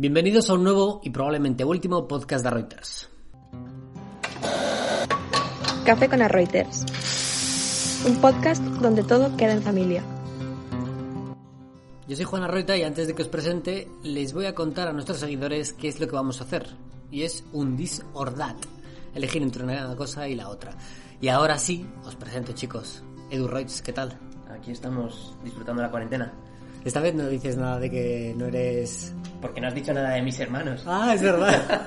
Bienvenidos a un nuevo y probablemente último podcast de Reuters. Café con Reuters. Un podcast donde todo queda en familia. Yo soy Juana Reuter y antes de que os presente, les voy a contar a nuestros seguidores qué es lo que vamos a hacer. Y es un this or that. Elegir entre una cosa y la otra. Y ahora sí, os presento chicos. Edu Reuters, ¿qué tal? Aquí estamos disfrutando la cuarentena. Esta vez no dices nada de que no eres... Porque no has dicho nada de mis hermanos. Ah, es verdad.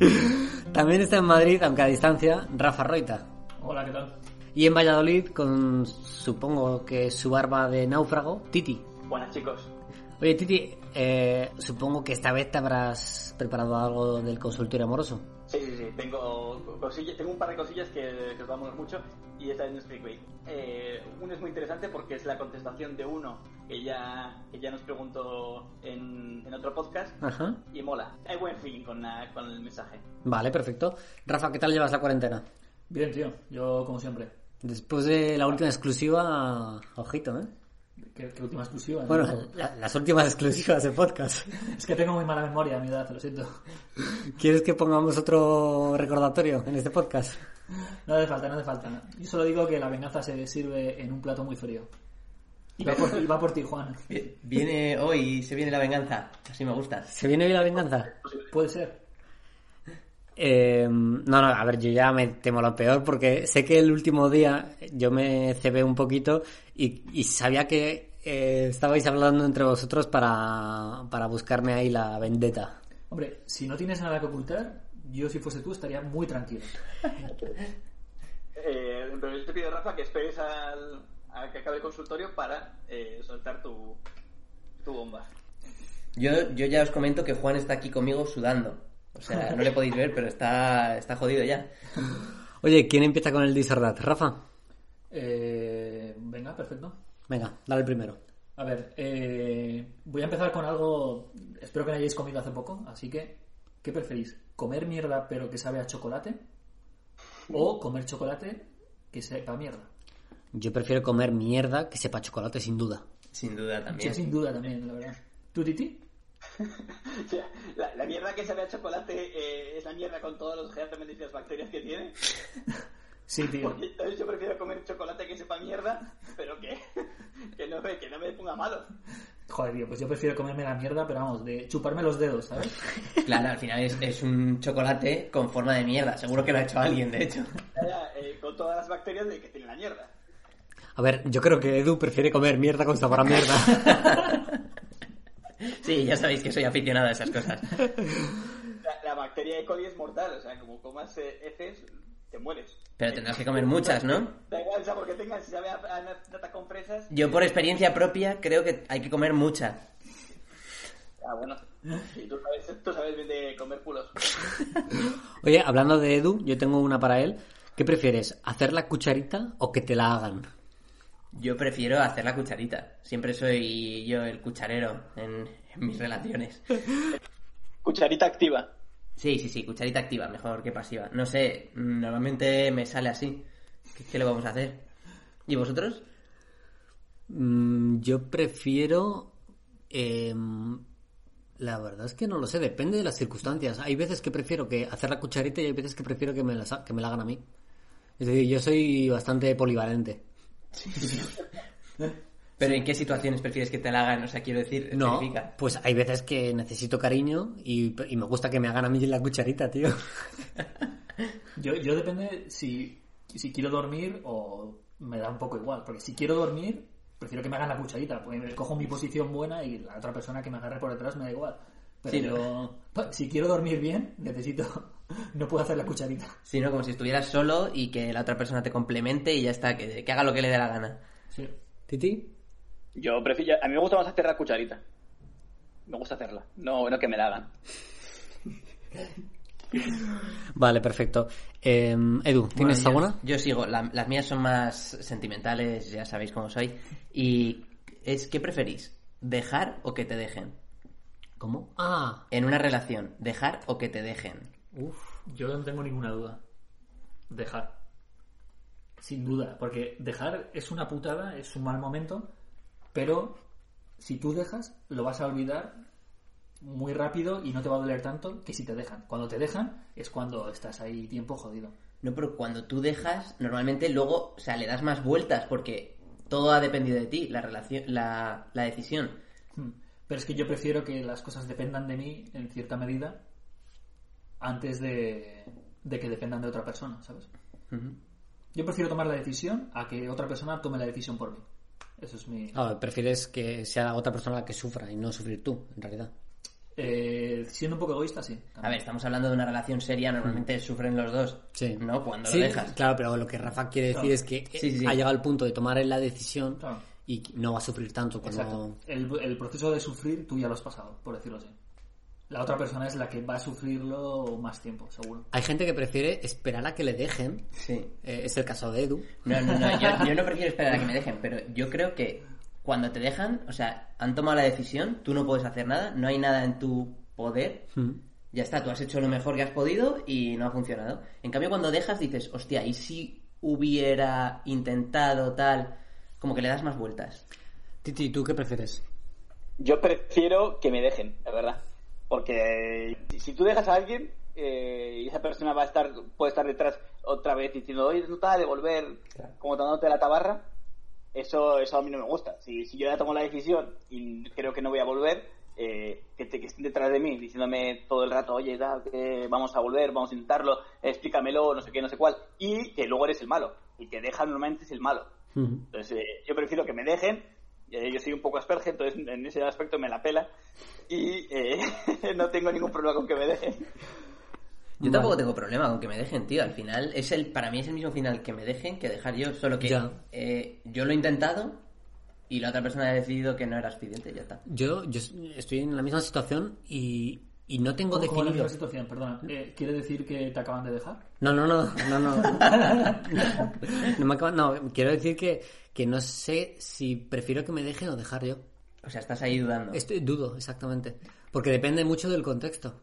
También está en Madrid, aunque a distancia, Rafa Roita. Hola, ¿qué tal? Y en Valladolid, con supongo que su barba de náufrago, Titi. Buenas chicos. Oye, Titi, eh, supongo que esta vez te habrás preparado algo del consultorio amoroso. Sí, sí, sí. Tengo, cosillas, tengo un par de cosillas que, que os vamos mucho y esta es clickbait. Eh, uno es muy interesante porque es la contestación de uno que ya, que ya nos preguntó en, en otro podcast Ajá. y mola. Hay buen feeling con, la- con el mensaje. Vale, perfecto. Rafa, ¿qué tal llevas la cuarentena? Bien, tío. Yo, como siempre. Después de la última exclusiva, ojito, ¿eh? ¿Qué, qué última exclusiva? ¿no? Bueno, la- las últimas exclusivas de podcast. Es que tengo muy mala memoria a mi edad, lo siento. ¿Quieres que pongamos otro recordatorio en este podcast? No hace falta, no hace falta. Yo solo digo que la venganza se sirve en un plato muy frío. Y va por, y va por ti, Juan. Vi- Viene hoy, se viene la venganza. Así me gusta. ¿Se viene hoy la venganza? Puede ser. Eh, no, no, a ver, yo ya me temo lo peor porque sé que el último día yo me cebé un poquito y, y sabía que eh, estabais hablando entre vosotros para, para buscarme ahí la vendetta. Hombre, si no tienes nada que ocultar, yo si fuese tú estaría muy tranquilo. Eh, pero yo te pido, Rafa, que esperes al, a que acabe el consultorio para eh, soltar tu, tu bomba. Yo, yo ya os comento que Juan está aquí conmigo sudando. O sea, no le podéis ver, pero está, está jodido ya. Oye, ¿quién empieza con el disordat? ¿Rafa? Eh, venga, perfecto. Venga, dale el primero. A ver, eh, voy a empezar con algo. Espero que no hayáis comido hace poco, así que, ¿qué preferís? ¿Comer mierda pero que sabe a chocolate? ¿O comer chocolate que sepa a mierda? Yo prefiero comer mierda que sepa chocolate sin duda. Sin duda también. sin duda también, la verdad. ¿Tú, Titi? La, la mierda que sabe a chocolate eh, es la mierda con todos los gérmenes y las bacterias que tiene. Sí, tío. Porque entonces yo prefiero comer chocolate que sepa mierda, pero que, que, no, me, que no me ponga malo. Joder, tío, pues yo prefiero comerme la mierda, pero vamos, de chuparme los dedos, ¿sabes? Claro, al final es, es un chocolate con forma de mierda. Seguro que lo ha hecho alguien, de hecho. Eh, con todas las bacterias de que tiene la mierda. A ver, yo creo que Edu prefiere comer mierda con sabor a mierda. Sí, ya sabéis que soy aficionado a esas cosas. La, la bacteria E. coli es mortal, o sea, como comas eh, heces, te mueres. Pero tendrás que comer muchas, ¿no? Da igual el sabor que tengas, si sabe a, a nata con fresas. Yo por experiencia propia creo que hay que comer mucha. Ah, bueno. Sí, tú sabes, tú sabes bien de comer culos. Oye, hablando de Edu, yo tengo una para él. ¿Qué prefieres? ¿Hacer la cucharita o que te la hagan? Yo prefiero hacer la cucharita. Siempre soy yo el cucharero en, en mis relaciones. Cucharita activa. Sí, sí, sí, cucharita activa, mejor que pasiva. No sé, normalmente me sale así. ¿Qué, qué le vamos a hacer? ¿Y vosotros? Mm, yo prefiero... em, la verdad es que no lo sé, depende de las circunstancias. Hay veces que prefiero que hacer la cucharita y hay veces que prefiero que me la, que me la hagan a mí. Es decir, yo soy bastante polivalente. ¿Pero en qué situaciones prefieres que te la hagan? O sea, quiero decir, No, especifica. pues hay veces que necesito cariño y, y me gusta que me hagan a mí la cucharita, tío. Yo, yo depende si, si quiero dormir o me da un poco igual. Porque si quiero dormir, prefiero que me hagan la cucharita. Porque me cojo mi posición buena y la otra persona que me agarre por detrás me da igual. Pero Sí, pa- si quiero dormir bien, necesito. No puedo hacer la cucharita. Sí, ¿no? Como si estuvieras solo y que la otra persona te complemente y ya está, que, que haga lo que le dé la gana. Sí. ¿Titi? Yo prefiero. A mí me gusta más hacer la cucharita. Me gusta hacerla. No, no que me la hagan. Vale, perfecto. Em, Edu, ¿tienes Bueno, yo- alguna? Yo sigo. La- las mías son más sentimentales, ya sabéis cómo soy. Y es, ¿qué preferís? ¿Dejar o que te dejen? ¿Cómo? Ah, En una relación, ¿dejar o que te dejen? Uf, yo no tengo ninguna duda. Dejar. Sin duda, porque dejar es una putada, es un mal momento, pero si tú dejas, lo vas a olvidar muy rápido y no te va a doler tanto que si te dejan. Cuando te dejan es cuando estás ahí tiempo jodido. No, pero cuando tú dejas, normalmente luego, o sea, le das más vueltas porque todo ha dependido de ti, la relación, la, la decisión. Hmm. Pero es que yo prefiero que las cosas dependan de mí en cierta medida antes de, de que dependan de otra persona, ¿sabes? Ujú. Yo prefiero tomar la decisión a que otra persona tome la decisión por mí. Eso es mi... Ah, prefieres que sea otra persona la que sufra y no sufrir tú, en realidad. Eh, siendo un poco egoísta, sí. A ver, estamos hablando de una relación seria, normalmente sufren los dos. Sí. ¿No? Cuando Sí, lo dejas. Claro, pero lo que Rafa quiere decir Claro. es que Sí, sí, sí. ha llegado al punto de tomar la decisión Claro. y no va a sufrir tanto cuando... Exacto. El, el proceso de sufrir tú ya lo has pasado, por decirlo así. La otra persona es la que va a sufrirlo más tiempo, seguro. Hay gente que prefiere esperar a que le dejen. Sí. Eh, es el caso de Edu. No, no, no, yo, yo no prefiero esperar a que me dejen, pero yo creo que cuando te dejan, o sea, han tomado la decisión, tú no puedes hacer nada, no hay nada en tu poder, Mm. ya está, tú has hecho lo mejor que has podido y no ha funcionado. En cambio, cuando dejas dices, hostia, ¿y si hubiera intentado tal? Como que le das más vueltas. Titi, ¿tú qué prefieres? Yo prefiero que me dejen, la verdad. Porque si tú dejas a alguien eh, y esa persona va a estar, puede estar detrás otra vez diciendo, oye, no te vas a devolver, como dándote la tabarra, eso, eso a mí no me gusta. Si, si yo ya tomo la decisión y creo que no voy a volver, eh, que, te- que estén detrás de mí diciéndome todo el rato, oye, da, que vamos a volver, vamos a intentarlo, explícamelo, no sé qué, no sé cuál, y que luego eres el malo. Y que dejan normalmente es el malo. Entonces, eh, yo prefiero que me dejen. Eh, yo soy un poco asperge, entonces en ese aspecto me la pela. Y eh, no tengo ningún problema con que me dejen. Yo tampoco tengo problema con que me dejen, tío. Al final, es el, para mí es el mismo final que me dejen que dejar yo. Solo que eh, yo lo he intentado y la otra persona ha decidido que no era suficiente, ya está. Yo, yo estoy en la misma situación y, y no tengo ¿Cómo, cómo la definido... misma situación? Perdona. Eh, ¿Quiere decir que te acaban de dejar? No, no, no, no, no. No, me acaba- no, quiero decir que, que no sé si prefiero que me dejen o dejar yo. O sea, estás ahí dudando. Estoy dudo, exactamente. Porque depende mucho del contexto.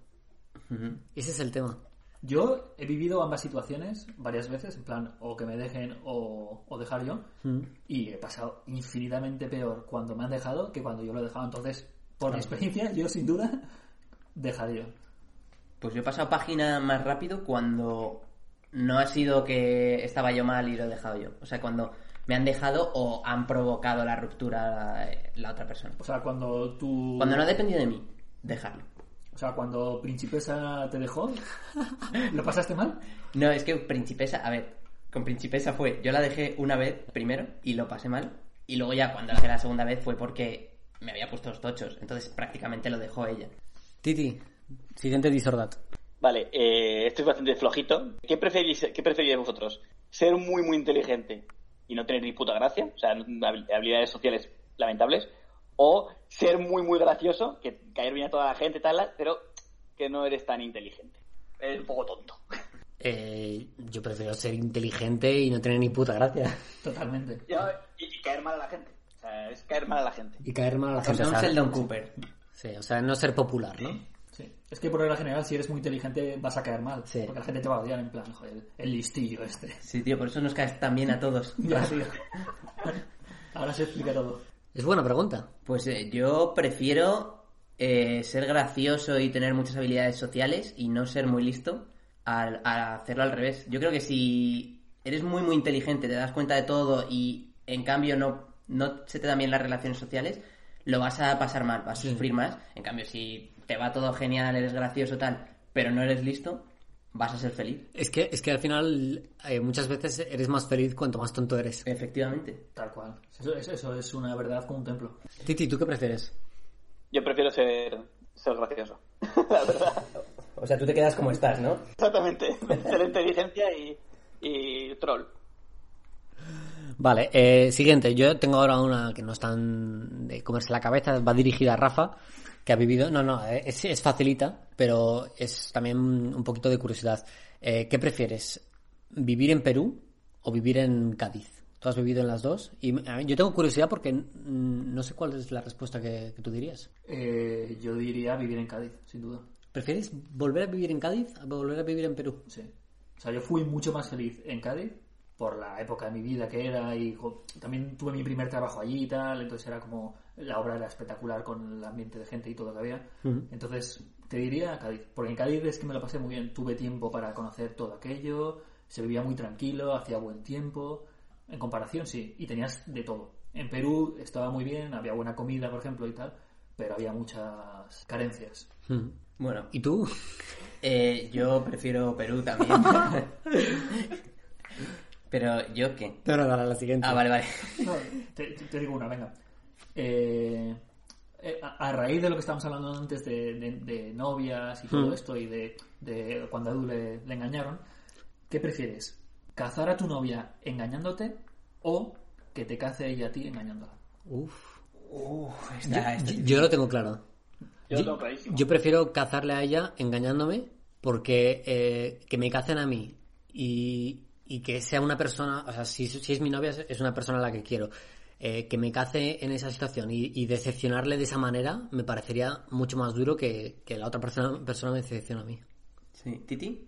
Ujú. Ese es el tema. Yo he vivido ambas situaciones varias veces, en plan, o que me dejen o, o dejar yo, Mm. y he pasado infinitamente peor cuando me han dejado que cuando yo lo he dejado. Entonces, por mi experiencia, yo sin duda dejaría. Pues yo he pasado página más rápido cuando no ha sido que estaba yo mal y lo he dejado yo. O sea, cuando me han dejado o han provocado la ruptura la, la otra persona. O sea, cuando tú... Cuando no ha dependido de mí, dejarlo. O sea, cuando Principesa te dejó, ¿lo pasaste mal? No, es que Principesa, a ver, con Principesa fue, yo la dejé una vez primero y lo pasé mal. Y luego ya cuando la dejé la segunda vez fue porque me había puesto los tochos. Entonces prácticamente lo dejó ella. Titi, siguiente disordat. Vale, eh, esto es bastante flojito. ¿Qué preferís, ¿Qué preferís vosotros? ¿Ser muy, muy inteligente y no tener ni puta gracia? O sea, habil- habilidades sociales lamentables. ¿O ser muy, muy gracioso, que caer bien a toda la gente tal, pero que no eres tan inteligente? Eres un poco tonto. Eh, yo prefiero ser inteligente y no tener ni puta gracia. Totalmente. Y, y caer mal a la gente. O sea, es caer mal a la gente. Y caer mal a la O gente. ¿sabes? Sheldon Cooper. Sí, o sea, no ser popular, ¿no? Sí. Es que por regla general, si eres muy inteligente, vas a caer mal. Sí. Porque la gente te va a odiar en plan, joder, el listillo este. Sí, tío, por eso nos caes tan bien a todos. Ya, tío. Ahora se explica todo. Es buena pregunta. Pues eh, yo prefiero eh, ser gracioso y tener muchas habilidades sociales y no ser muy listo al, a hacerlo al revés. Yo creo que si eres muy muy inteligente, te das cuenta de todo y en cambio no, no se te dan bien las relaciones sociales, lo vas a pasar mal, vas a sufrir más. En cambio, si te va todo genial, eres gracioso tal, pero no eres listo, vas a ser feliz. Es que, es que al final eh, muchas veces eres más feliz cuanto más tonto eres. Efectivamente. Tal cual. Eso, eso- eso es una verdad como un templo. Titi, ¿tú qué prefieres? Yo prefiero ser, ser gracioso. la verdad. O sea, tú te quedas como estás, ¿no? Exactamente. Ser inteligencia y, y troll. Vale, eh, siguiente. Yo tengo ahora una que no es tan de comerse la cabeza, va dirigida a Rafa, que ha vivido... No, no, eh, es, es facilita, pero es también un poquito de curiosidad. Eh, ¿Qué prefieres? ¿Vivir en Perú o vivir en Cádiz? Tú has vivido en las dos y a mí- yo tengo curiosidad porque no sé cuál es la respuesta que, que tú dirías. Eh, yo diría vivir en Cádiz, sin duda. ¿Prefieres volver a vivir en Cádiz o volver a vivir en Perú? Sí. O sea, yo fui mucho más feliz en Cádiz por la época de mi vida que era y jo, también tuve mi primer trabajo allí y tal, entonces era como la obra era espectacular con el ambiente de gente y todo que había. Entonces, te diría Cádiz, porque en Cádiz es que me lo pasé muy bien. Tuve tiempo para conocer todo aquello, se vivía muy tranquilo, hacía buen tiempo. En comparación, sí, y tenías de todo. En Perú estaba muy bien, había buena comida, por ejemplo, y tal, pero había muchas carencias. Bueno, ¿Y tú? eh, yo prefiero Perú también. Pero yo qué. No, no, no, la siguiente. Ah, vale, vale. No, te, te digo una, venga. Eh, eh, a, a raíz de lo que estábamos hablando antes de, de- de novias y todo Mm. esto y de, de cuando a Edu le, le engañaron, ¿qué prefieres? ¿Cazar a tu novia engañándote o que te cace ella a ti engañándola? Uf. Está- está- Yo, yo lo tengo claro. Yo lo tengo clarísimo. Yo prefiero cazarle a ella engañándome porque eh, que me cacen a mí y, y que sea una persona, o sea, si, si es mi novia es- una persona a la que quiero. Eh, que me cace en esa situación y, y decepcionarle de esa manera me parecería mucho más duro que, que la otra persona, persona me decepciona a mí. Sí. ¿Titi?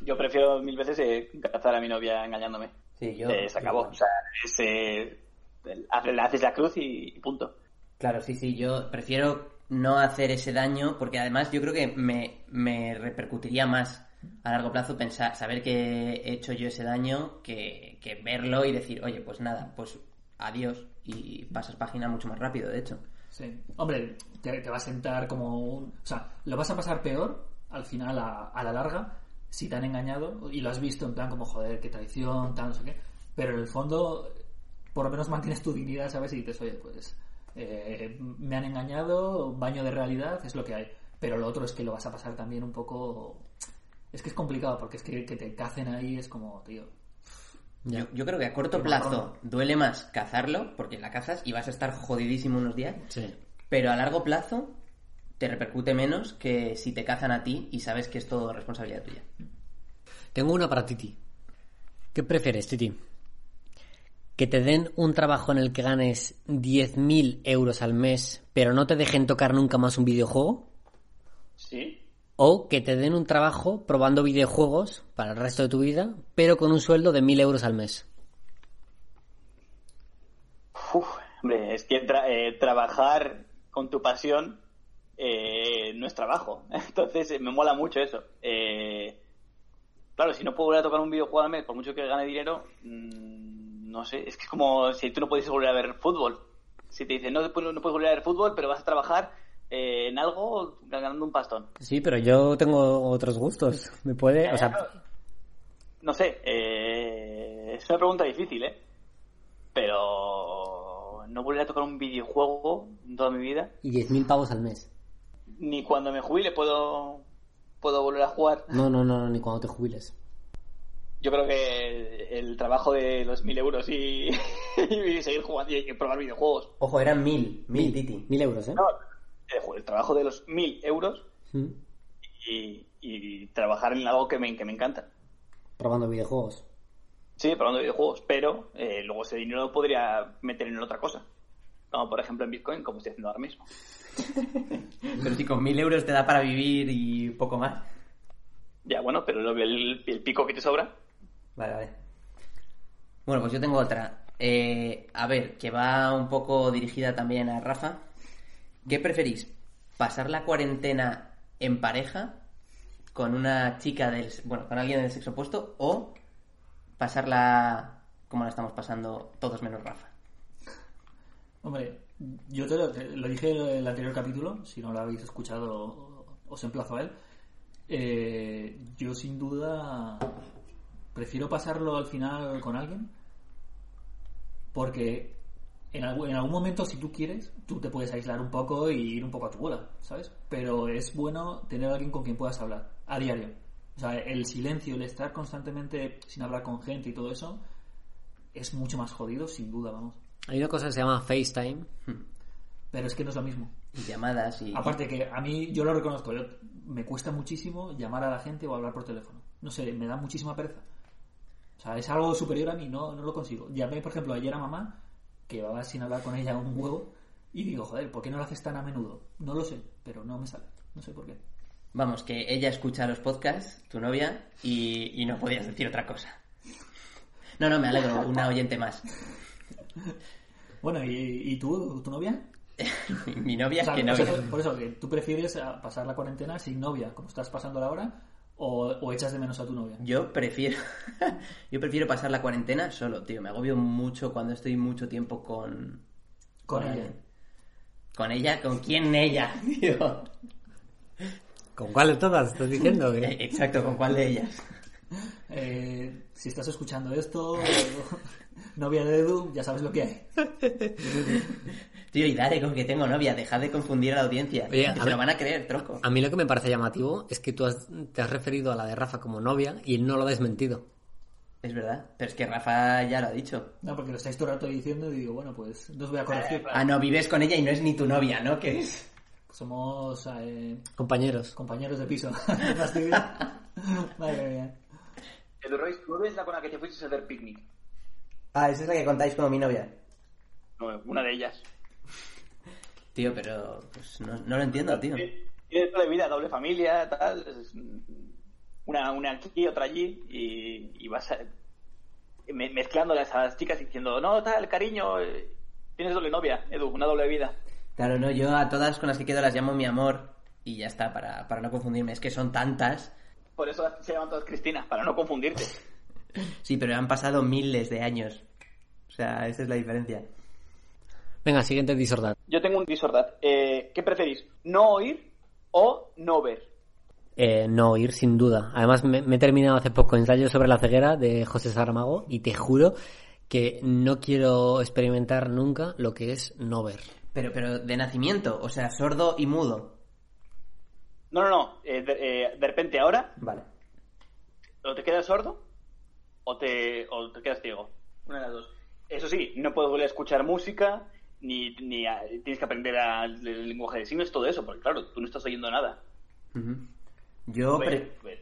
Yo prefiero mil veces eh, cazar a mi novia engañándome. Sí, yo. Eh, se acabó. O sea, es, eh, le haces la cruz y punto. Claro, sí, sí, yo prefiero no hacer ese daño porque además yo creo que me, me repercutiría más a largo plazo pensar, saber que he hecho yo ese daño que, que verlo y decir, oye, pues nada, pues adiós y pasas página mucho más rápido, de hecho. Sí. Hombre, te, te va a sentar como un... O sea, lo vas a pasar peor al final, a, a la larga, si te han engañado y lo has visto en plan como, joder, qué traición, tal, no sé qué. Pero en el fondo, por lo menos mantienes tu dignidad, ¿sabes? Y dices, oye, pues eh, me han engañado, baño de realidad, es lo que hay. Pero lo otro es que lo vas a pasar también un poco... Es que es complicado, porque es que, que te cacen ahí es como, tío... Yo, yo creo que a corto plazo marrón. duele más cazarlo porque la cazas y vas a estar jodidísimo unos días, Sí. pero a largo plazo te repercute menos que si te cazan a ti y sabes que es todo responsabilidad tuya. Tengo una para Titi. ¿Qué prefieres, Titi? ¿Que te den un trabajo en el que ganes 10.000 euros al mes, pero no te dejen tocar nunca más un videojuego? Sí. ¿O que te den un trabajo probando videojuegos para el resto de tu vida, pero con un sueldo de 1.000 euros al mes? Uf, hombre, es que eh, trabajar con tu pasión eh, no es trabajo. Entonces eh, me mola mucho eso. Eh, claro, si no puedo volver a tocar un videojuego al mes, por mucho que gane dinero, mm, no sé, es que es como si tú no puedes volver a ver fútbol. Si te dicen, no, no puedes volver a ver fútbol, pero vas a trabajar eh, en algo ganando un pastón. Sí, pero yo tengo otros gustos. ¿Me puede? O sea, No sé, eh, es una pregunta difícil, ¿eh? Pero no volver a tocar un videojuego en toda mi vida. y 10.000 pavos al mes. Ni cuando me jubile puedo, puedo volver a jugar. No, no, no, no, ni cuando te jubiles. Yo creo que el trabajo de los mil euros y, y seguir jugando y probar videojuegos. Ojo, eran mil, mil, Titi. 1.000 euros, ¿eh? No, el, el trabajo de los mil euros Mm. y, y trabajar en algo que me, que me encanta. Probando videojuegos. Sí, probando videojuegos, pero eh, luego ese dinero lo podría meter en otra cosa. Como por ejemplo en Bitcoin, como estoy haciendo ahora mismo. Pero si con mil euros te da para vivir y poco más. Ya, bueno, pero lo- el, el pico que te sobra. Vale, vale. Bueno, pues yo tengo otra. Eh, a ver, que va un poco dirigida también a Rafa. ¿Qué preferís? ¿Pasar la cuarentena en pareja con una chica del... bueno, con alguien del sexo opuesto o pasarla como la estamos pasando todos menos Rafa? Hombre, yo te lo, dije en el anterior capítulo, si no lo habéis escuchado, os emplazo a él. Eh, yo sin duda prefiero pasarlo al final con alguien porque en algún, en algún momento, si tú quieres, tú te puedes aislar un poco y ir un poco a tu bola, ¿sabes? Pero es bueno tener a alguien con quien puedas hablar a diario. O sea, el silencio, el estar constantemente sin hablar con gente y todo eso, es mucho más jodido, sin duda, vamos. Hay una cosa que se llama FaceTime. Pero es que no es lo mismo. Y llamadas y... Aparte que a mí, yo lo reconozco, yo- me cuesta muchísimo llamar a la gente o hablar por teléfono. No sé, me da muchísima pereza. O sea, es algo superior a mí, no, no lo consigo. Llamé, por ejemplo, ayer a mamá, que llevaba sin hablar con ella un huevo, y digo, joder, ¿por qué no lo haces tan a menudo? No lo sé, pero no me sale. No sé por qué. Vamos, que ella escucha los podcasts, tu novia, y, y no podías decir otra cosa. No, no, me alegro, una oyente más. Bueno, ¿y, y tú, tu novia? Mi novia O sea, es que novia. por- por eso, que ¿tú prefieres a pasar la cuarentena sin novia, como estás pasando ahora, o, o echas de menos a tu novia? Yo prefiero yo prefiero pasar la cuarentena solo, tío. Me agobio mucho cuando estoy mucho tiempo con Con ella. alguien. Con ella, ¿con quién ella? Tío. ¿Con cuál de todas estás diciendo? Eh, que Exacto, ¿con cuál de ellas? Eh, si estás escuchando esto, novia de Edu, ya sabes lo que hay. Tío, y dale con que tengo novia, dejad de confundir a la audiencia. Oye, que a se ver- lo van a creer, tronco. A mí lo que me parece llamativo es que tú has- te has referido a la de Rafa como novia y él no lo ha desmentido. Es verdad, pero es que Rafa ya lo ha dicho. No, porque lo estáis todo el rato diciendo y digo, bueno, pues no os voy a corregir. Ah, no, vives con ella y no es ni tu novia, ¿no? Que es... Somos eh, Compañeros. compañeros de piso. Qué. Madre mía. Edu Royce, ¿tú eres la con la que te fuiste a hacer picnic? Ah, esa es la que contáis como mi novia. No, una de ellas. Tío, pero pues no, no lo entiendo, tío. Tienes doble vida, doble familia, tal. es Una, una aquí, otra allí. Y, y vas a- me- a las chicas diciendo, no, tal, cariño, eh, tienes doble novia, Edu, una doble vida. Claro, no, yo a todas con las que quedo las llamo mi amor y ya está, para, para no confundirme. Es que son tantas. Por eso se llaman todas Cristina, para no confundirte. Sí, pero han pasado miles de años. O sea, esa es la diferencia. Venga, siguiente disordad. Yo tengo un disordad. Eh, ¿Qué preferís? ¿No oír o no ver? Eh, no oír, sin duda. Además, me, me he terminado hace poco ensayo sobre la ceguera de José Saramago y te juro que no quiero experimentar nunca lo que es no ver. Pero, pero de nacimiento, o sea, sordo y mudo. No, no, no. eh, de, eh, de repente ahora, Vale. o te quedas sordo o te, o te quedas ciego. Una de las dos. Eso sí, no puedes volver a escuchar música, ni, ni a- tienes que aprender a- el lenguaje de signos, todo eso, porque claro, tú no estás oyendo nada. Yo... Pues, pre- pues,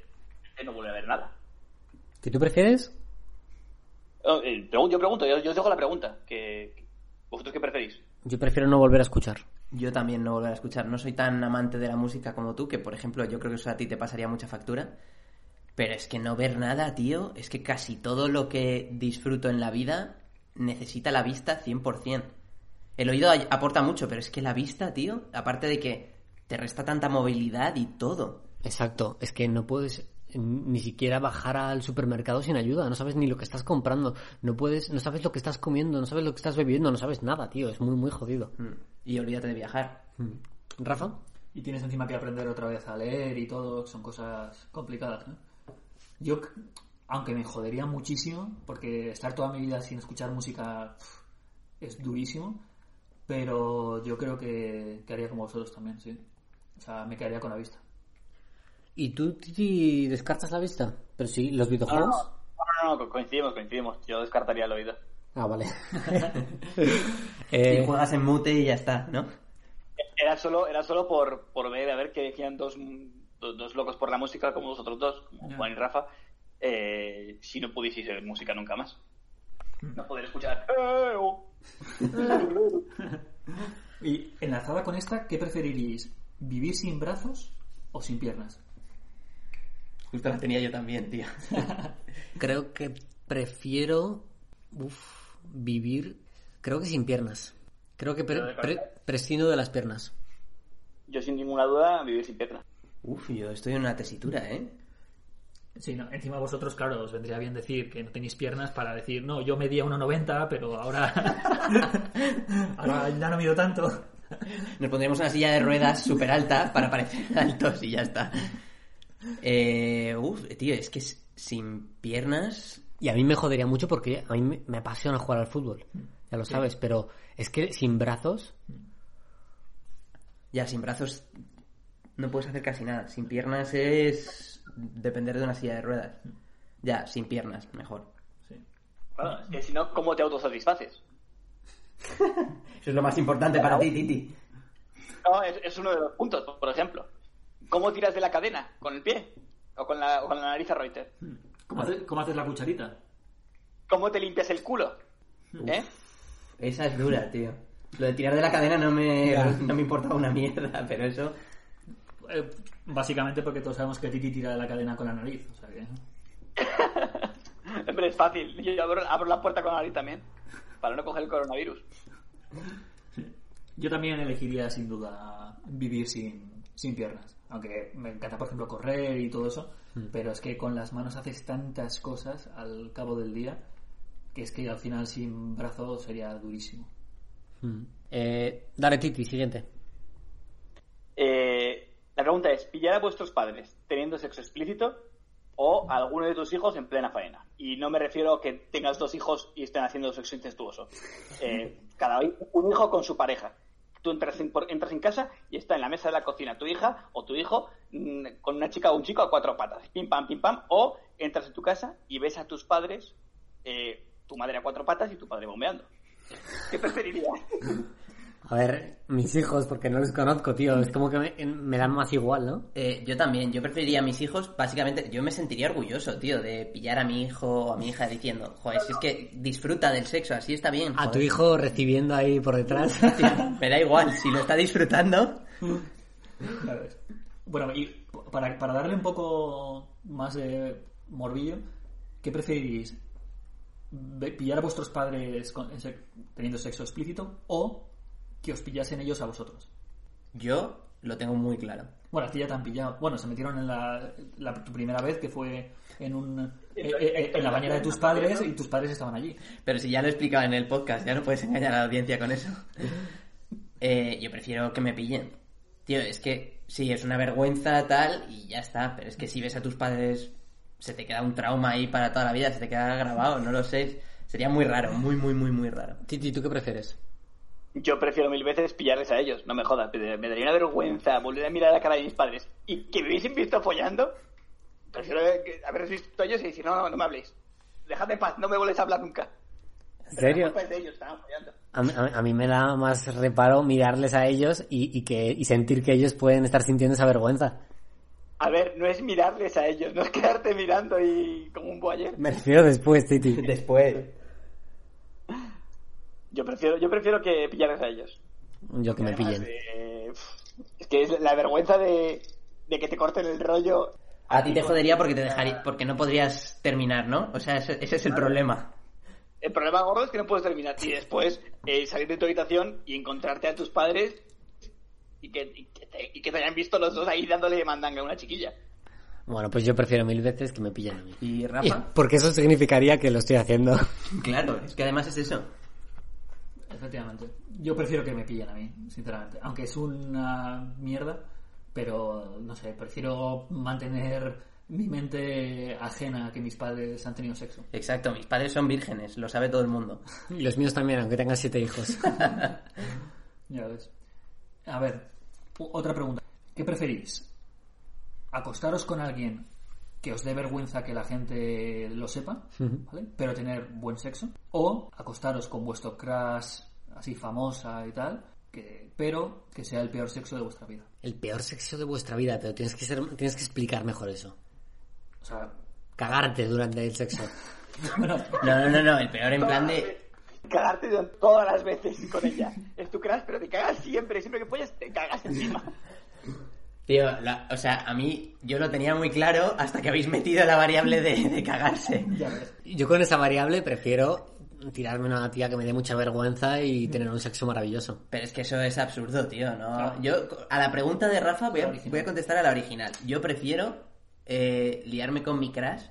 no vuelve a ver nada. ¿Qué tú prefieres? Oh, eh, Yo pregunto, yo, yo os dejo la pregunta. Que, que- ¿Vosotros qué preferís? Yo prefiero no volver a escuchar. Yo también no volver a escuchar. No soy tan amante de la música como tú, que por ejemplo yo creo que eso a ti te pasaría mucha factura. Pero es que no ver nada, tío, es que casi todo lo que disfruto en la vida necesita la vista 100%. El oído aporta mucho, pero es que la vista, tío, aparte de que te resta tanta movilidad y todo. Exacto, es que no puedes ni siquiera bajar al supermercado sin ayuda, no sabes ni lo que estás comprando, no puedes, no sabes lo que estás comiendo, no sabes lo que estás bebiendo, no sabes nada, tío, es muy muy jodido. Mm. Y olvídate de viajar. Mm. Rafa, Y tienes encima que aprender otra vez a leer y todo, son cosas complicadas, ¿no? Yo, c- aunque me jodería muchísimo, porque estar toda mi vida sin escuchar música es durísimo, pero yo creo que, que haría como vosotros también, sí. O sea, me quedaría con la vista. ¿y tú Titi, descartas la vista? Pero sí, los videojuegos. No, no, no, co- coincidimos, coincidimos. Yo descartaría el oído. Ah, vale. Y Eh, juegas en mute y ya está, ¿no? Era solo, era solo por, por ver a ver qué decían dos, dos, dos locos por la música como vosotros dos, como. Juan y Rafa, eh, si no pudieseis ver música nunca más. No poder escuchar. Y enlazada con esta, ¿qué preferiríais? ¿Vivir sin brazos o sin piernas? Justo la tenía yo también, tío. creo que prefiero uf, vivir, creo que sin piernas. Creo que pre- pre- prescindo de las piernas. Yo sin ninguna duda vivir sin piernas. Uf, yo estoy en una tesitura, ¿eh? Sí, no, encima vosotros, claro, os vendría bien decir que no tenéis piernas para decir, no, yo medía 1,90, pero ahora, ahora ya no mido tanto. Nos pondríamos una silla de ruedas súper alta para parecer altos y ya está. Eh, uf, tío, es que sin piernas... Y a mí me jodería mucho porque a mí me, apasiona jugar al fútbol. Ya lo sabes, pero es que sin brazos, Ya, sin brazos no puedes hacer casi nada. Sin piernas es depender de una silla de ruedas. Ya, sin piernas, mejor. Sí. Claro, es que si no, ¿cómo te autosatisfaces? Eso es lo más importante para ti, Titi. No, es, es uno de los puntos, por ejemplo. ¿Cómo tiras de la cadena? ¿Con el pie? ¿O con la, o con la nariz a Reuter? ¿Cómo, hace- cómo haces la cucharita? ¿Cómo te limpias el culo? ¿Eh? Esa es dura, tío. Lo de tirar de la cadena no me, no me importaba una mierda, pero eso... Eh, básicamente porque todos sabemos que Titi tira de la cadena con la nariz. O sea que... Hombre, es fácil. Yo abro, abro la puerta con la nariz también. Para no coger el coronavirus. Yo también elegiría sin duda vivir sin, sin piernas. Aunque me encanta, por ejemplo, correr y todo eso. Pero es que con las manos haces tantas cosas al cabo del día que es que al final sin brazo sería durísimo. Eh, dale, Titi, siguiente. Eh, la pregunta es, ¿pillar a vuestros padres teniendo sexo explícito o a alguno de tus hijos en plena faena? Y no me refiero a que tengas dos hijos y estén haciendo sexo incestuoso. Eh, cada un hijo con su pareja. Tú entras en, entras en casa y está en la mesa de la cocina tu hija o tu hijo mm, con una chica o un chico a cuatro patas. Pim, pam, pim, pam. O entras en tu casa y ves a tus padres, eh, tu madre a cuatro patas y tu padre bombeando. ¿Qué preferirías? A ver, mis hijos, porque no les conozco, tío. Es como que me, me dan más igual, ¿no? Eh, yo también, yo preferiría a mis hijos, básicamente, yo me sentiría orgulloso, tío, de pillar a mi hijo o a mi hija diciendo, joder, si es que disfruta del sexo, así está bien. A joder". tu hijo recibiendo ahí por detrás. Me da igual, si lo está disfrutando. Bueno, y para, para darle un poco más de morbillo, ¿qué preferiréis? Ve- ¿Pillar a vuestros padres con- teniendo sexo explícito o que os pillasen ellos a vosotros? Yo lo tengo muy claro. Bueno, a ti ya te han pillado. Bueno, se metieron en la, la- tu primera vez que fue en un eh, eh, en la bañera de tus padres y tus padres estaban allí. Pero si ya lo he explicado en el podcast, ya no puedes engañar a la audiencia con eso. Eh, yo prefiero que me pillen. Tío, es que sí, es una vergüenza tal y ya está. Pero es que si ves a tus padres, se te queda un trauma ahí para toda la vida, se te queda grabado, no lo sé. Sería muy raro, muy, muy, muy, muy raro. Titi, ¿tú qué prefieres? Yo prefiero mil veces pillarles a ellos, no me jodas. Me me daría una vergüenza volver a mirar a la cara de mis padres y que me hubiesen visto follando. Prefiero haberles visto a ellos y decir, no, no, no me habléis. Dejadme en paz, no me vuelves a hablar nunca. ¿En serio? La culpa es de ellos, estaban follando. A mí, a mí- a mí me da más reparo mirarles a ellos y, y que, y sentir que ellos pueden estar sintiendo esa vergüenza. A ver, no es mirarles a ellos, no es quedarte mirando y como un boyer. Me refiero después, Titi. Después. Yo prefiero, yo prefiero que pillarles a ellos. Yo que me Además, pillen. eh, es que es la vergüenza de, de que te corten el rollo. A ti te jodería porque te dejaría, porque no podrías terminar, ¿no? O sea, ese, ese es el problema. El problema gordo es que no puedes terminar y después eh, salir de tu habitación y encontrarte a tus padres y que, y que te, y que te hayan visto los dos ahí dándole mandanga a una chiquilla. Bueno, pues yo prefiero mil veces que me pillen a mí. ¿Y Y- Rafa? Porque eso significaría que lo estoy haciendo. Claro, es que además es eso. Efectivamente. Yo prefiero que me pillen a mí, sinceramente. Aunque es una mierda, pero no sé, prefiero mantener mi mente ajena a que mis padres han tenido sexo. Exacto, mis padres son vírgenes, lo sabe todo el mundo. Y los míos también, aunque tengan siete hijos. Ya ves. A ver, otra pregunta. ¿Qué preferís? ¿Acostaros con alguien que os dé vergüenza que la gente lo sepa, ¿vale? pero tener buen sexo? ¿O acostaros con vuestro crush así famosa y tal, que, pero que sea el peor sexo de vuestra vida? El peor sexo de vuestra vida, pero tienes que ser, tienes que explicar mejor eso. O sea, Cagarte durante el sexo. bueno, No, no, no, no, el peor en plan de... Cagarte todas las veces con ella. Es tu crush, pero te cagas siempre. Siempre que follas, te cagas encima. Tío, la- o sea, a mí yo lo tenía muy claro hasta que habéis metido la variable de, de cagarse. ya ves. Yo con esa variable prefiero tirarme a una tía que me dé mucha vergüenza y tener un sexo maravilloso. Pero es que eso es absurdo, tío, ¿no? Claro. Yo, a la pregunta de Rafa a, voy a contestar a la original. Yo prefiero eh, liarme con mi crush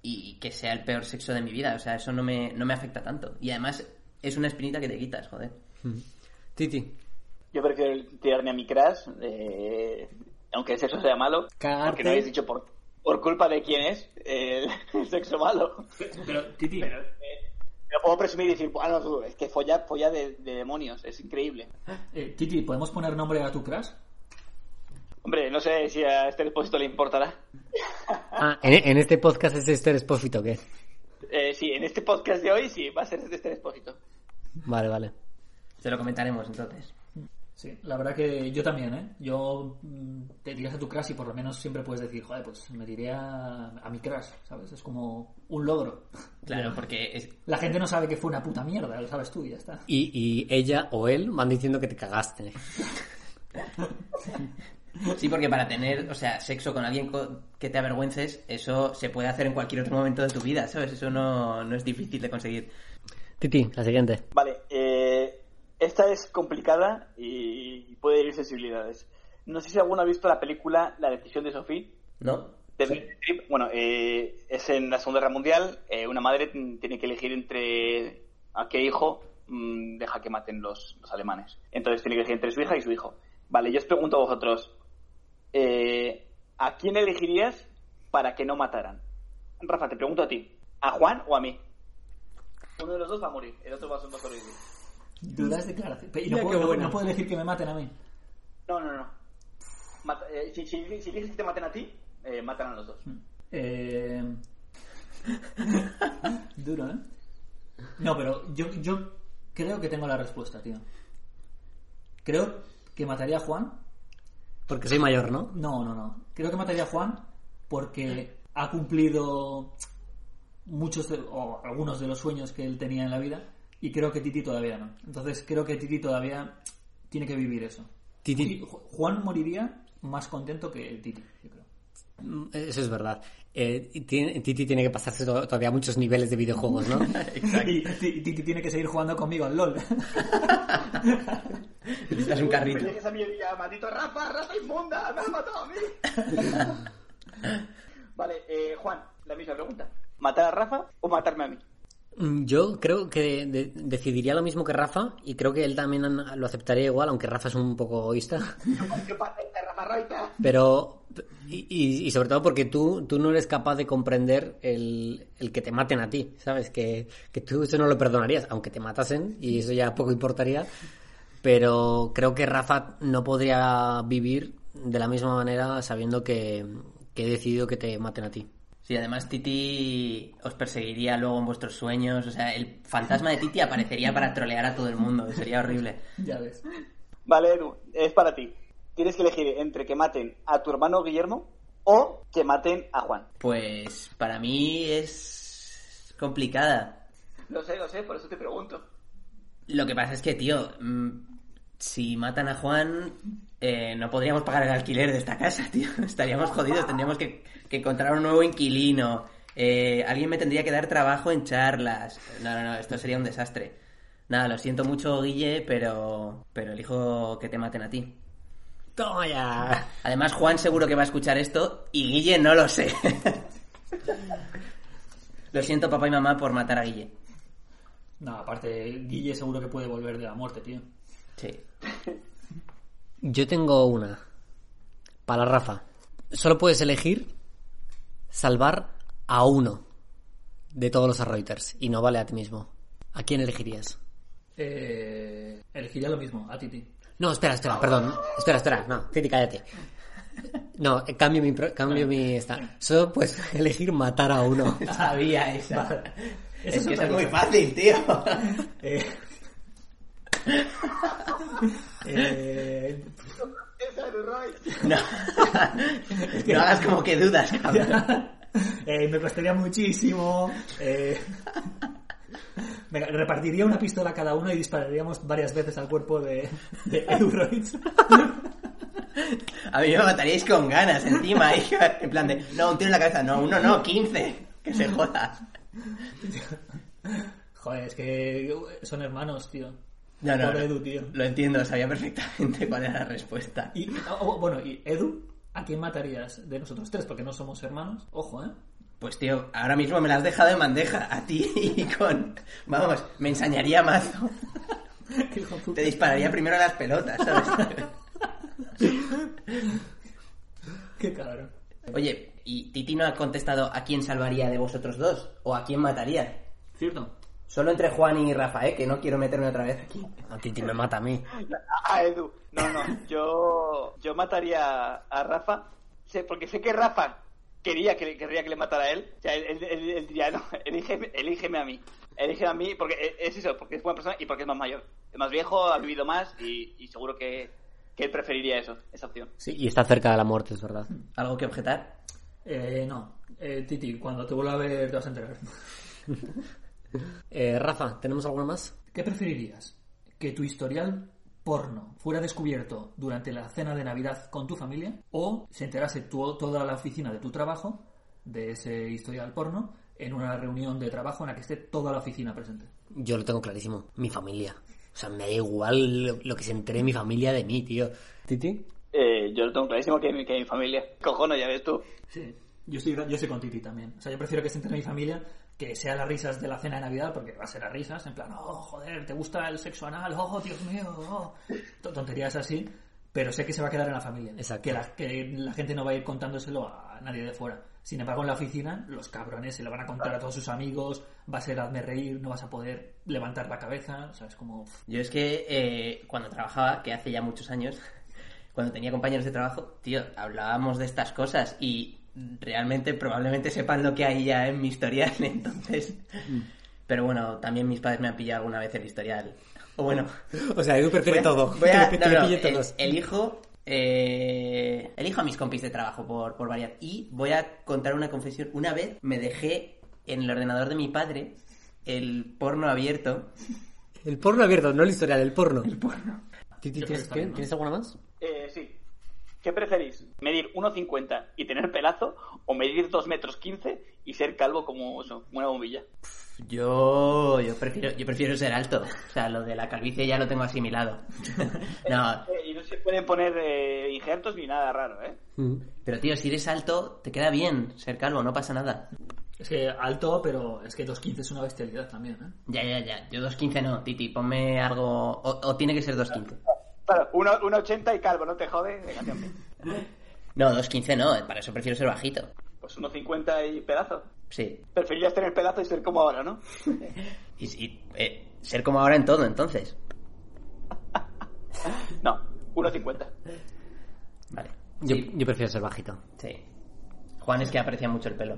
y que sea el peor sexo de mi vida. O sea, eso no me, no me afecta tanto. Y además es una espinita que te quitas, joder. Titi, Yo prefiero tirarme a mi crush, eh, aunque el sexo sea malo. Cagarte. Porque no habéis dicho por, por culpa de quién es el, el sexo malo. Pero, Titi, Pero eh, puedo presumir y decir, bueno, tú, es que folla, folla de, de demonios, es increíble. eh, Titi, ¿podemos poner nombre a tu crush? Hombre, no sé si a este depósito le importará. Ah, ¿en, en este podcast es Esther Espósito o qué? Eh, sí, en este podcast de hoy sí, va a ser de este depósito. Vale, vale. Se lo comentaremos entonces. Sí, la verdad que yo también, ¿eh? Yo mm, te tiras a tu crush y por lo menos siempre puedes decir, joder, pues me tiré a, a mi crush, ¿sabes? Es como un logro. Claro, porque es, La gente no sabe que fue una puta mierda, lo sabes tú y ya está. Y, y ella o él van diciendo que te cagaste. Sí, porque para tener, o sea, sexo con alguien co- que te avergüences, eso se puede hacer en cualquier otro momento de tu vida, ¿sabes? Eso no, no es difícil de conseguir. Titi, la siguiente. Vale, eh, Esta es complicada y puede herir sensibilidades. No sé si alguno ha visto la película La decisión de Sophie. ¿No? de. Bueno, eh, es en la Segunda Guerra Mundial. eh, una madre tiene que elegir entre a qué hijo mm, deja que maten los, los alemanes. Entonces tiene que elegir entre su hija y su hijo. Vale, yo os pregunto a vosotros, eh, ¿a quién elegirías para que no mataran? Rafa, te pregunto a ti, ¿a Juan o a mí? Uno de los dos va a morir, el otro va a va a sobrevivir. Dudas declaraciones. Y no Mira puedo, qué no- buena. no puedo decir que me maten a mí. No, no, no. Mata- eh, si, si, si eliges que te maten a ti, eh, matan a los dos. Eh... Duro, ¿eh? No, pero yo, yo creo que tengo la respuesta, tío. Creo que mataría a Juan. Porque soy mayor, ¿no? No, no, no. Creo que mataría a Juan porque ha cumplido muchos de- o algunos de los sueños que él tenía en la vida y creo que Titi todavía no. Entonces creo que Titi todavía tiene que vivir eso. Titi- Juan moriría más contento que Titi, yo creo. Mm, Eso es verdad. Eh, Titi tiene que pasarse to- todavía muchos niveles de videojuegos, ¿no? Y Ti- Titi tiene que seguir jugando conmigo al LOL. Necesitas un carrito. A maldito Rafa, Rafa inmunda, me has matado a mí. vale, eh, Juan, la misma pregunta. ¿Matar a Rafa o matarme a mí? Mm, Yo creo que de- decidiría lo mismo que Rafa y creo que él también lo aceptaría igual, aunque Rafa es un poco egoísta. Pero, y- y sobre todo porque tú, tú no eres capaz de comprender el, el que te maten a ti, ¿sabes? Que, que tú eso no lo perdonarías, aunque te matasen y eso ya poco importaría. Pero creo que Rafa no podría vivir de la misma manera sabiendo que, que he decidido que te maten a ti. Sí, además Titi os perseguiría luego en vuestros sueños. O sea, el fantasma de Titi aparecería para trolear a todo el mundo. Sería horrible. ya ves. Vale, Edu, es para ti. Tienes que elegir entre que maten a tu hermano Guillermo o que maten a Juan. Pues para mí es complicada. Lo sé, lo sé, por eso te pregunto. Lo que pasa es que, tío, mm, si matan a Juan, eh, no podríamos pagar el alquiler de esta casa, tío. Estaríamos jodidos, tendríamos que, que encontrar un nuevo inquilino. Eh, alguien me tendría que dar trabajo en charlas. No, no, no, esto sería un desastre. Nada, lo siento mucho, Guille, pero, pero elijo que te maten a ti. ¡Toma ya! Además, Juan seguro que va a escuchar esto y Guille no lo sé. lo siento, papá y mamá, por matar a Guille. No, aparte, Guille seguro que puede volver de la muerte, tío. Sí. Yo tengo una. Para Rafa. Solo puedes elegir salvar a uno de todos los Reuters y no vale a ti mismo. ¿A quién elegirías? Eh, elegiría lo mismo, a Titi. No, espera, espera, perdón. Espera, espera. No, Titi, cállate. No, eh, cambio mi, pro- cambio mi esta. Solo puedes elegir matar a uno. Sabía esa. Es, Eso que es eso es muy fácil, tío. Eh, eh, es Roy. No. no hagas como que dudas, cabrón. eh, me costaría muchísimo. eh, venga, repartiría una pistola a cada uno y dispararíamos varias veces al cuerpo de, de Euroids. A mí me mataríais con ganas encima. En plan de, no, un tiro en la cabeza. No, uno no, 15. Que se joda. Joder, es que son hermanos, tío. No, no, no. Edu, tío. Lo entiendo, sabía perfectamente cuál era la respuesta. Y, oh, bueno, y Edu, ¿a quién matarías de nosotros tres? Porque no somos hermanos. Ojo, ¿eh? Pues tío, ahora mismo me la has dejado de bandeja a ti y con... Vamos, me ensañaría mazo. Te dispararía primero a las pelotas, ¿sabes? Qué cabrón. Oye, ¿y Titi no ha contestado a quién salvaría de vosotros dos? ¿O a quién mataría? ¿Cierto? Solo entre Juan y Rafa, ¿eh? Que no quiero meterme otra vez aquí. A Titi me mata a mí. Ah, Edu. No, no. Yo, yo mataría a Rafa. Sé, porque sé que Rafa quería que, querría que le matara a él. O sea, él, él- él- él diría, no, elígeme, elígeme a mí. Elígeme a mí porque e, es eso, porque es buena persona y porque es más mayor. Es más viejo, ha vivido más y, y seguro que, que él preferiría eso, esa opción. Sí, y está cerca de la muerte, es verdad. ¿Algo que objetar? Eh, no. Eh, Titi, cuando te vuelva a ver te vas a enterar. Eh, Rafa, ¿tenemos alguna más? ¿Qué preferirías? ¿Que tu historial porno fuera descubierto durante la cena de Navidad con tu familia? ¿O se enterase tu- toda la oficina de tu trabajo de ese historial porno en una reunión de trabajo en la que esté toda la oficina presente? Yo lo tengo clarísimo. Mi familia. O sea, me da igual lo, lo que se entere mi familia de mí, tío. ¿Titi? Eh, yo lo tengo clarísimo que mi, que mi familia. Cojones, ya ves tú. Sí, yo estoy, yo estoy con Titi también. O sea, yo prefiero que se entere mi familia que sea las risas de la cena de Navidad, porque va a ser las risas, en plan, oh, joder, ¿te gusta el sexo anal? Oh, Dios mío, oh. Tonterías así, pero sé que se va a quedar en la familia. Exacto. Que la, que la gente no va a ir contándoselo a nadie de fuera. Sin embargo, en la oficina, los cabrones se lo van a contar a todos sus amigos, va a ser hazme reír, no vas a poder levantar la cabeza, o sea, es como... Yo es que eh, cuando trabajaba, que hace ya muchos años, cuando tenía compañeros de trabajo, tío, hablábamos de estas cosas y realmente probablemente sepan lo que hay ya en mi historial, entonces... Pero bueno, también mis padres me han pillado alguna vez el historial. O bueno, O sea, Edu prefiere Voy a- todo. voy a- no, no, el- todos. elijo, eh, elijo a mis compis de trabajo por, por variar. Y voy a contar una confesión. Una vez me dejé en el ordenador de mi padre el porno abierto. El porno abierto, no el historial, el porno. El porno. ¿tienes, ¿no? ¿Tienes alguna más? Eh, sí. ¿Qué preferís? ¿Medir 1,50 y tener pelazo? ¿O medir 2 metros 15 y ser calvo como eso, una bombilla? Yo, yo prefiero, yo prefiero ser alto. O sea, lo de la calvicie ya lo tengo asimilado. no, Eh, y no se pueden poner eh, injertos ni nada raro, ¿eh? Mm. pero tío, si eres alto, te queda bien ser calvo, no pasa nada. Es que alto, pero es que 2.15 es una bestialidad también, ¿eh? Ya, ya, ya. Yo 2.15 no, Titi, ponme algo. O, o tiene que ser 2.15. Claro, 1,80 y calvo, ¿no te jode? Venga. No, 2.15 no, para eso prefiero ser bajito. Pues 1,50 y pedazo. Sí. Preferirías tener pelazo y ser como ahora, ¿no? Y, y, eh, ser como ahora en todo, entonces. No, 1,50. Vale. Yo, Sí, yo prefiero ser bajito. sí. Juan es que aprecia mucho el pelo.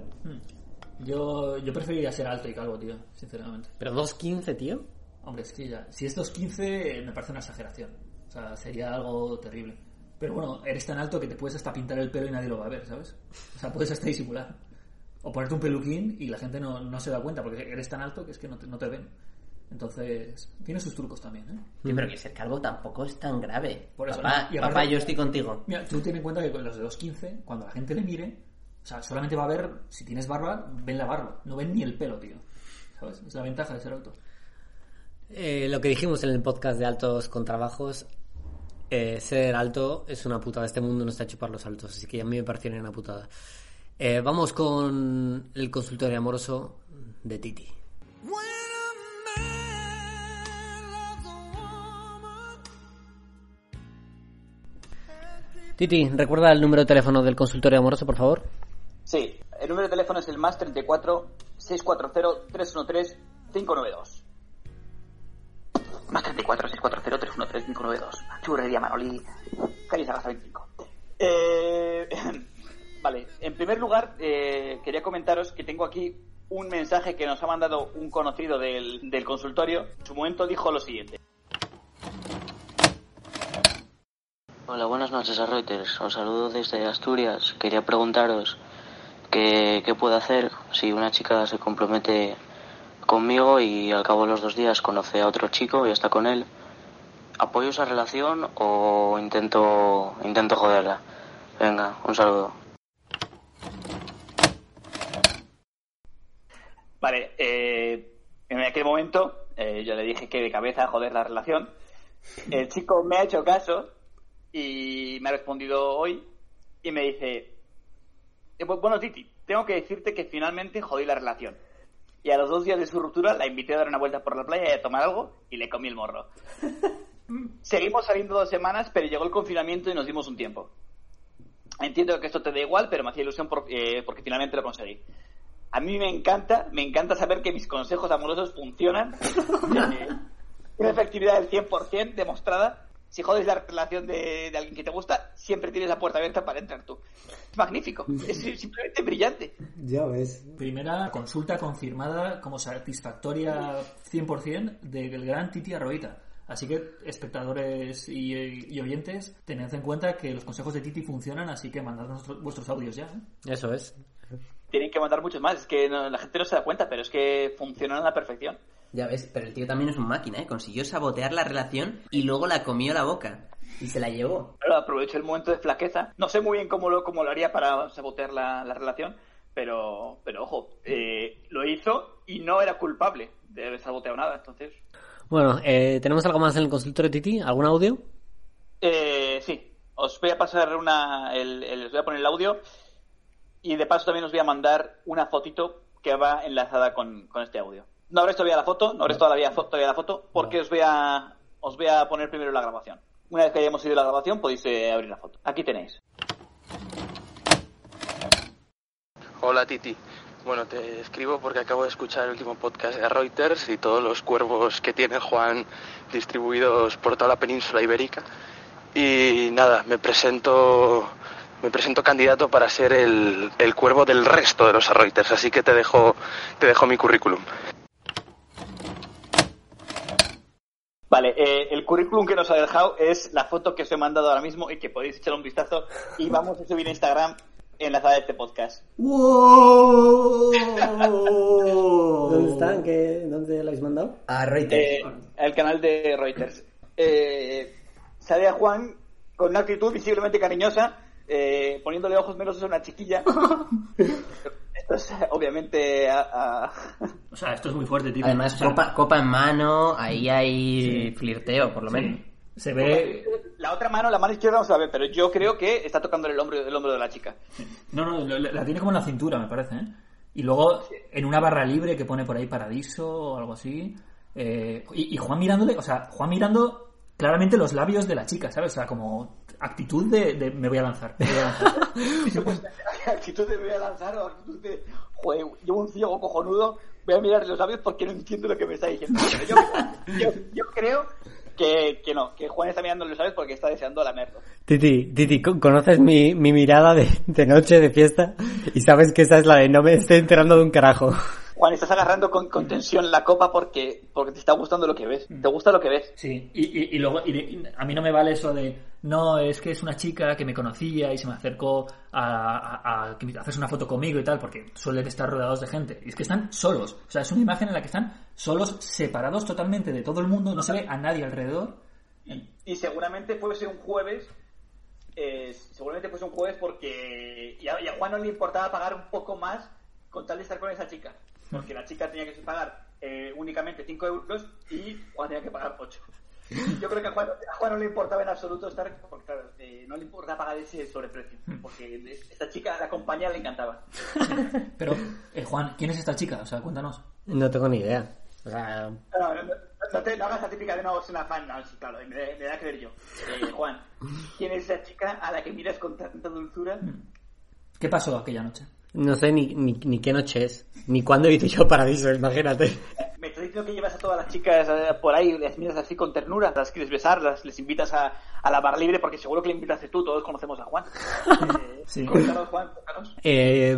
Yo, yo preferiría ser alto y calvo, tío, sinceramente. Pero 2.15, tío. Hombre, es que ya, si es 2.15 me parece una exageración. O sea, sería algo terrible. Pero bueno, eres tan alto que te puedes hasta pintar el pelo y nadie lo va a ver, ¿sabes? O sea, puedes hasta disimular. O ponerte un peluquín y la gente no, no se da cuenta porque eres tan alto que es que no te, no te ven. Entonces, tiene sus trucos también, ¿eh? Tío, pero que ser calvo tampoco es tan grave. Por eso, papá, y aparte- papá, yo estoy contigo. Mira, tú ten en cuenta que con los de 2.15, cuando la gente le mire, o sea, solamente va a ver, si tienes barba, ven la barba. No ven ni el pelo, tío. ¿Sabes? Es la ventaja de ser alto. Eh, lo que dijimos en el podcast de altos con trabajos, eh, ser alto es una putada. Este mundo no está hecho para los altos, así que a mí me pareció una putada. Eh, vamos con el consultorio amoroso de Titi. Titi, recuerda el número de teléfono del consultorio amoroso, por favor. Sí, el número de teléfono es el más 34 640 313 592. Más 34 640 313 592. Churrería Manoli. Calle Zaraza 25. Eh, vale, en primer lugar, eh, quería comentaros que tengo aquí un mensaje que nos ha mandado un conocido del, del consultorio. En su momento dijo lo siguiente. Hola, buenas noches a Reuters. Os saludo desde Asturias. Quería preguntaros qué, qué puedo hacer si una chica se compromete conmigo y al cabo de los dos días conoce a otro chico y está con él. ¿Apoyo esa relación o intento, intento joderla? Venga, un saludo. Vale, eh, en aquel momento eh, yo le dije que de cabeza joder la relación. El chico me ha hecho caso y me ha respondido hoy y me dice, eh, bu- bueno Titi, tengo que decirte que finalmente jodí la relación. Y a los dos días de su ruptura la invité a dar una vuelta por la playa y a tomar algo y le comí el morro. Seguimos saliendo dos semanas, pero llegó el confinamiento y nos dimos un tiempo. Entiendo que esto te da igual, pero me hacía ilusión por- eh, porque finalmente lo conseguí. A mí me encanta, me encanta saber que mis consejos amorosos funcionan. Eh, Una efectividad del 100% demostrada. Si jodes la relación de, de alguien que te gusta, siempre tienes la puerta abierta para entrar tú. Es magnífico, es simplemente brillante. Ya ves. Primera consulta confirmada como satisfactoria 100% del gran Titi Arroita. Así que, espectadores y, y oyentes, tened en cuenta que los consejos de Titi funcionan, así que mandad nuestro- vuestros audios ya. ¿eh? Eso es. Tienen que mandar muchos más, es que no- la gente no se da cuenta, pero es que funcionan a la perfección. Ya ves, pero el tío también es un máquina, ¿eh? Consiguió sabotear la relación y luego la comió la boca. Y se la llevó. Claro, aprovecho el momento de flaqueza. No sé muy bien cómo lo, cómo lo haría para sabotear la, la relación, pero, pero ojo, eh, lo hizo y no era culpable de haber saboteado nada, entonces... Bueno, eh, ¿tenemos algo más en el consultorio Titi? ¿Algún audio? Eh, sí, os voy a pasar una. El, el- os voy a poner el audio. Y de paso también os voy a mandar una fotito que va enlazada con, con este audio. No abréis todavía la foto, no abréis todavía, todavía la foto, porque os voy a. Os voy a poner primero la grabación. Una vez que hayamos ido la grabación, podéis eh, abrir la foto. Aquí tenéis. Hola Titi. Bueno, te escribo porque acabo de escuchar el último podcast de Reuters y todos los cuervos que tiene Juan distribuidos por toda la península ibérica. Y nada, me presento, me presento candidato para ser el, el cuervo del resto de los Reuters, así que te dejo, te dejo mi currículum. Vale, eh, el currículum que nos ha dejado es la foto que os he mandado ahora mismo y que podéis echar un vistazo y vamos a subir a Instagram enlazada a este podcast. ¿Dónde están? ¿Qué, ¿Dónde la habéis mandado? A Reuters. Eh, el canal de Reuters. Eh, sale a Juan con una actitud visiblemente cariñosa, eh, poniéndole ojos melosos a una chiquilla. Esto es obviamente a- a- O sea, esto es muy fuerte, tío. Además, O sea, copa, copa en mano, ahí hay flirteo, por lo menos. Se ve. La otra mano, la mano izquierda no se la ve, pero yo creo que está tocando el hombro, el hombro de la chica. No, no, la tiene como en la cintura, me parece, ¿eh? Y luego en una barra libre que pone por ahí Paradiso o algo así. eh, y, y Juan mirándole, o sea, Juan mirando claramente los labios de la chica, ¿sabes? O sea, como actitud de, de me voy a lanzar. me voy a lanzar. actitud de me voy a lanzar o actitud de, joder, llevo un ciego cojonudo, voy a mirar los labios porque no entiendo lo que me está diciendo. Pero yo, yo, yo creo que, que no, que Juan está mirando los labios porque está deseando lamerlo. Titi, Titi, ¿co- ¿conoces mi, mi mirada de, de noche de fiesta? Y sabes que esa es la de no me estoy enterando de un carajo. Juan, estás agarrando con, con tensión la copa porque, porque te está gustando lo que ves. Te gusta lo que ves. Sí, y, y- y luego y a mí no me vale eso de no, es que es una chica que me conocía y se me acercó a, a, a que haces una foto conmigo y tal, porque suelen estar rodeados de gente. Y es que están solos. O sea, es una imagen en la que están solos, separados totalmente de todo el mundo, no se ve a nadie alrededor. Y seguramente fuese un jueves. eh, seguramente fuese un jueves porque. Y a, y a Juan no le importaba pagar un poco más con tal de estar con esa chica. Porque la chica tenía que pagar eh, únicamente 5 euros y Juan tenía que pagar 8. Yo creo que a Juan, a Juan no le importaba en absoluto estar. Porque, claro, eh, no le importaba pagar ese sobreprecio. Porque esta chica, la compañía le encantaba. Pero, eh, Juan, ¿quién es esta chica? O sea, cuéntanos. No tengo ni idea. O sea, No, no, no, no te, no hagas la típica de no, es una fan, no, sí, claro, me, me da que ver yo. Eh, Juan, ¿quién es esa chica a la que miras con tanta dulzura? ¿Qué pasó aquella noche? No sé ni, ni, ni qué noche es. Ni cuándo hice yo Paradiso, imagínate. Me estás diciendo que llevas a todas las chicas eh, por ahí, les miras así con ternura, las quieres besar, las, les invitas a, a la barra libre, porque seguro que le invitaste tú, todos conocemos a Juan. Sí. Cuéntanos, Juan, cuéntanos. Eh,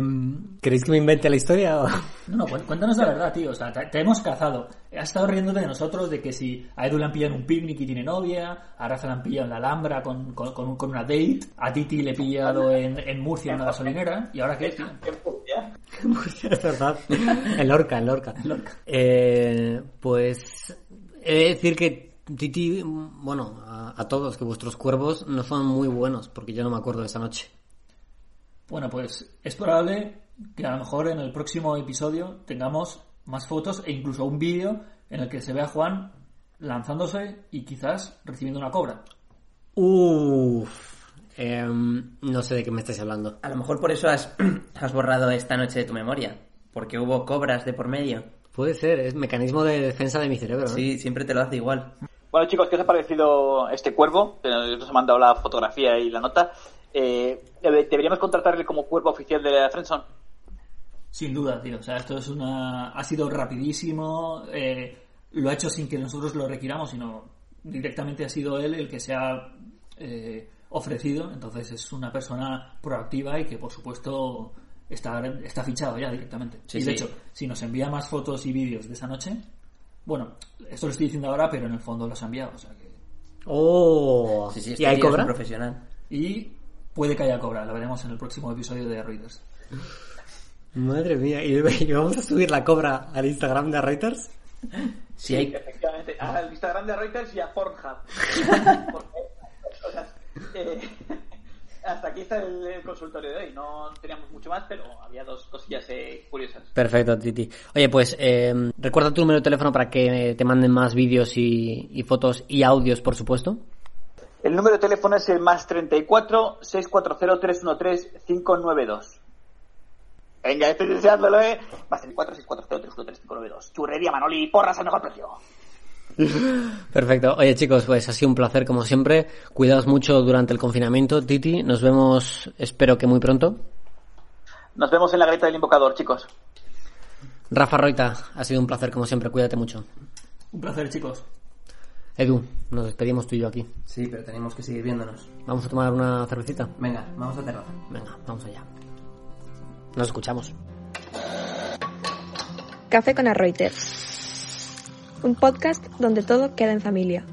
¿Queréis que me invente la historia? o- No, no, cu- cuéntanos la verdad, tío. O sea, te, te hemos cazado. Has estado riéndote de nosotros de que si a Edu le han pillado en un picnic y tiene novia, a Rafa le han pillado en la Alhambra con, con, con, un- con una date, a Titi le he pillado en, en Murcia en una gasolinera, ¿y ahora qué, tío? Es verdad. En Lorca, en Lorca. Lorca. Eh, pues he de decir que Titi, bueno, a, a todos, que vuestros cuervos no son muy buenos, porque yo no me acuerdo de esa noche. Bueno, pues es probable que a lo mejor en el próximo episodio tengamos más fotos e incluso un vídeo en el que se vea a Juan lanzándose y quizás recibiendo una cobra. Uff. Em, no sé de qué me estáis hablando. A lo mejor por eso has, has borrado esta noche de tu memoria. Porque hubo cobras de por medio. Puede ser, es mecanismo de defensa de mi cerebro. ¿no? Sí, siempre te lo hace igual. Bueno, chicos, ¿qué os ha parecido este cuervo? Eh, Os he mandado la fotografía y la nota. Eh, ¿Deberíamos contratarle como cuervo oficial de la Friendzone? Sin duda, tío. O sea, esto es una... ha sido rapidísimo. eh, lo ha hecho sin que nosotros lo requiramos, sino directamente ha sido él el que se ha eh, ofrecido. Entonces es una persona proactiva y que, por supuesto, está, está fichado ya directamente. Sí, y de sí. hecho, si nos envía más fotos y vídeos de esa noche, bueno, esto lo estoy diciendo ahora, pero en el fondo los ha enviado. O sea que... Oh, Sí, sí, ¿y este hay tío es un cobra? profesional. Y puede que haya cobra. Lo veremos en el próximo episodio de Reuters. Madre mía, ¿y y vamos a subir la cobra al Instagram de Reuters? Si hay, Efectivamente, al Instagram de Reuters y a Pornhub. Porque, o sea, eh, hasta aquí está el, el consultorio de hoy. No teníamos mucho más, pero había dos cosillas eh, curiosas. Perfecto, Titi. Oye, pues eh, recuerda tu número de teléfono para que te manden más vídeos y, y fotos y audios, por supuesto. El número de teléfono es el más 34 640 313 592. Venga, estoy deseándolo, ¿eh? Más 34 640 313 592. Churrería Manoli, porras al mejor precio. Perfecto. Oye, chicos, pues ha sido un placer como siempre. Cuidaos mucho durante el confinamiento, Titi. Nos vemos, espero que muy pronto. Nos vemos en la grieta del invocador, chicos. Rafa Roita, ha sido un placer como siempre. Cuídate mucho. Un placer, chicos. Edu, nos despedimos tú y yo aquí. Sí, pero tenemos que seguir viéndonos. ¿Vamos a tomar una cervecita? Venga, vamos a terraza. Venga, vamos allá. Nos escuchamos. Café con Arroiters. Un podcast donde todo queda en familia.